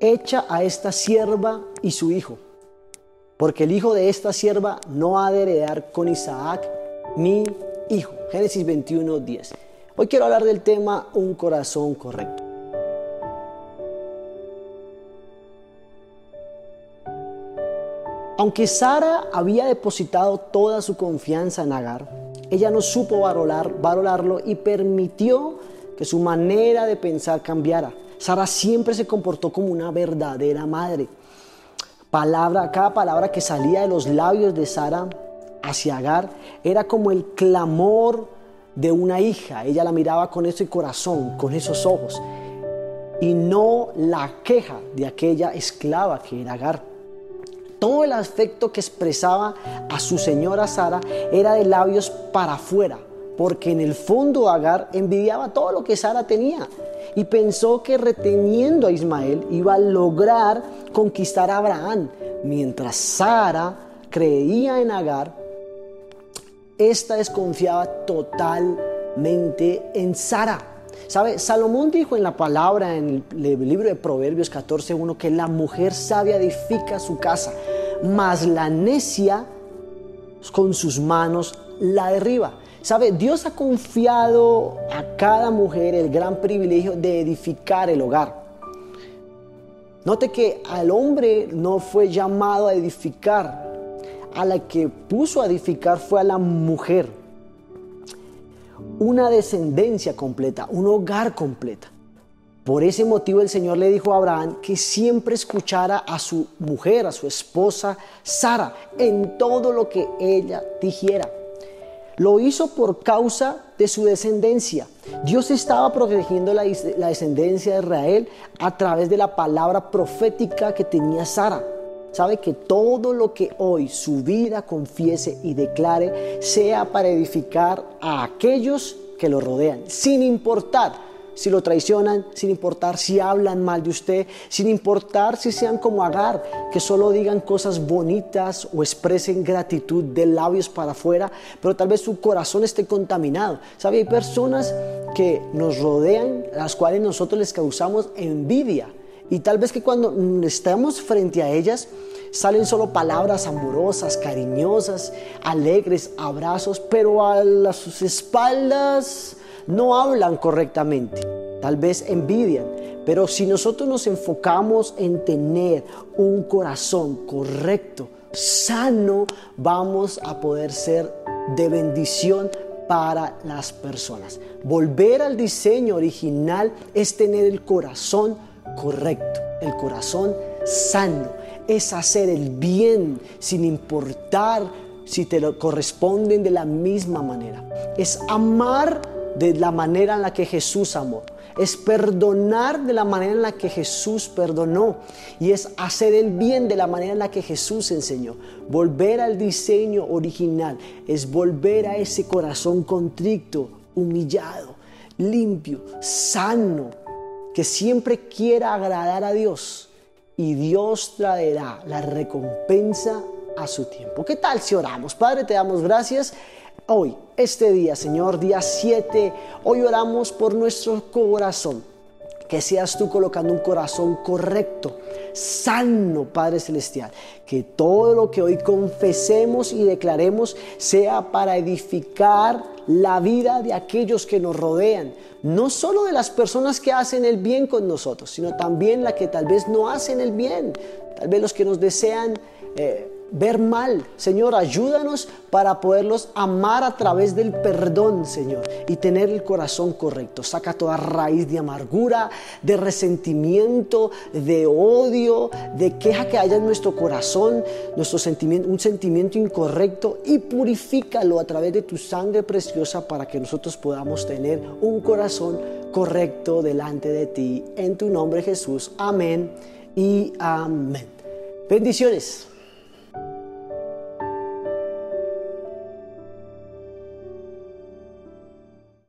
echa a esta sierva y su hijo, porque el hijo de esta sierva no ha de heredar con Isaac mi hijo. Génesis 21, 10. Hoy quiero hablar del tema un corazón correcto. Aunque Sara había depositado toda su confianza en Agar, ella no supo valorar, valorarlo y permitió que su manera de pensar cambiara. Sara siempre se comportó como una verdadera madre. Palabra, cada palabra que salía de los labios de Sara hacia Agar era como el clamor de una hija. Ella la miraba con ese corazón, con esos ojos, y no la queja de aquella esclava que era Agar. Todo el afecto que expresaba a su señora Sara era de labios para afuera, porque en el fondo Agar envidiaba todo lo que Sara tenía y pensó que reteniendo a Ismael iba a lograr conquistar a Abraham, mientras Sara creía en Agar, esta desconfiaba totalmente en Sara. ¿Sabe? Salomón dijo en la palabra en el libro de Proverbios 14.1 que la mujer sabia edifica su casa, mas la necia con sus manos la derriba. ¿Sabe? Dios ha confiado a cada mujer el gran privilegio de edificar el hogar. Note que al hombre no fue llamado a edificar, a la que puso a edificar fue a la mujer una descendencia completa, un hogar completa. Por ese motivo el Señor le dijo a Abraham que siempre escuchara a su mujer, a su esposa Sara, en todo lo que ella dijera. Lo hizo por causa de su descendencia. Dios estaba protegiendo la, descendencia de Israel a través de la palabra profética que tenía Sara. Sabe que todo lo que hoy su vida confiese y declare sea para edificar a aquellos que lo rodean, sin importar si lo traicionan, sin importar si hablan mal de usted, sin importar si sean como Agar, que solo digan cosas bonitas o expresen gratitud de labios para afuera, pero tal vez su corazón esté contaminado. ¿Sabe? Hay personas que nos rodean, las cuales nosotros les causamos envidia. Y tal vez que cuando estamos frente a ellas, salen solo palabras amorosas, cariñosas, alegres, abrazos, pero a sus espaldas no hablan correctamente, tal vez envidian, pero si nosotros nos enfocamos en tener un corazón correcto, sano, vamos a poder ser de bendición para las personas. Volver al diseño original es tener el corazón correcto, el corazón sano, es hacer el bien sin importar si te lo corresponden de la misma manera. Es amar de la manera en la que Jesús amó. Es perdonar de la manera en la que Jesús perdonó. Y es hacer el bien de la manera en la que Jesús enseñó. Volver al diseño original. Es volver a ese corazón contrito, humillado, limpio, sano, que siempre quiera agradar a Dios. Y Dios traerá la recompensa a su tiempo. ¿Qué tal si oramos? Padre, te damos gracias hoy, este día, Señor, día 7, hoy oramos por nuestro corazón. Que seas tú colocando un corazón correcto, sano, Padre Celestial. Que todo lo que hoy confesemos y declaremos sea para edificar la vida de aquellos que nos rodean. No solo de las personas que hacen el bien con nosotros, sino también la que tal vez no hacen el bien. Tal vez los que nos desean eh, ver mal. Señor, ayúdanos para poderlos amar a través del perdón, Señor, y tener el corazón correcto. Saca toda raíz de amargura, de resentimiento, de odio, de queja que haya en nuestro corazón, nuestro sentimiento, un sentimiento incorrecto y purifícalo a través de tu sangre preciosa para que nosotros podamos tener un corazón correcto delante de ti. En tu nombre, Jesús. Amén y amén. Bendiciones.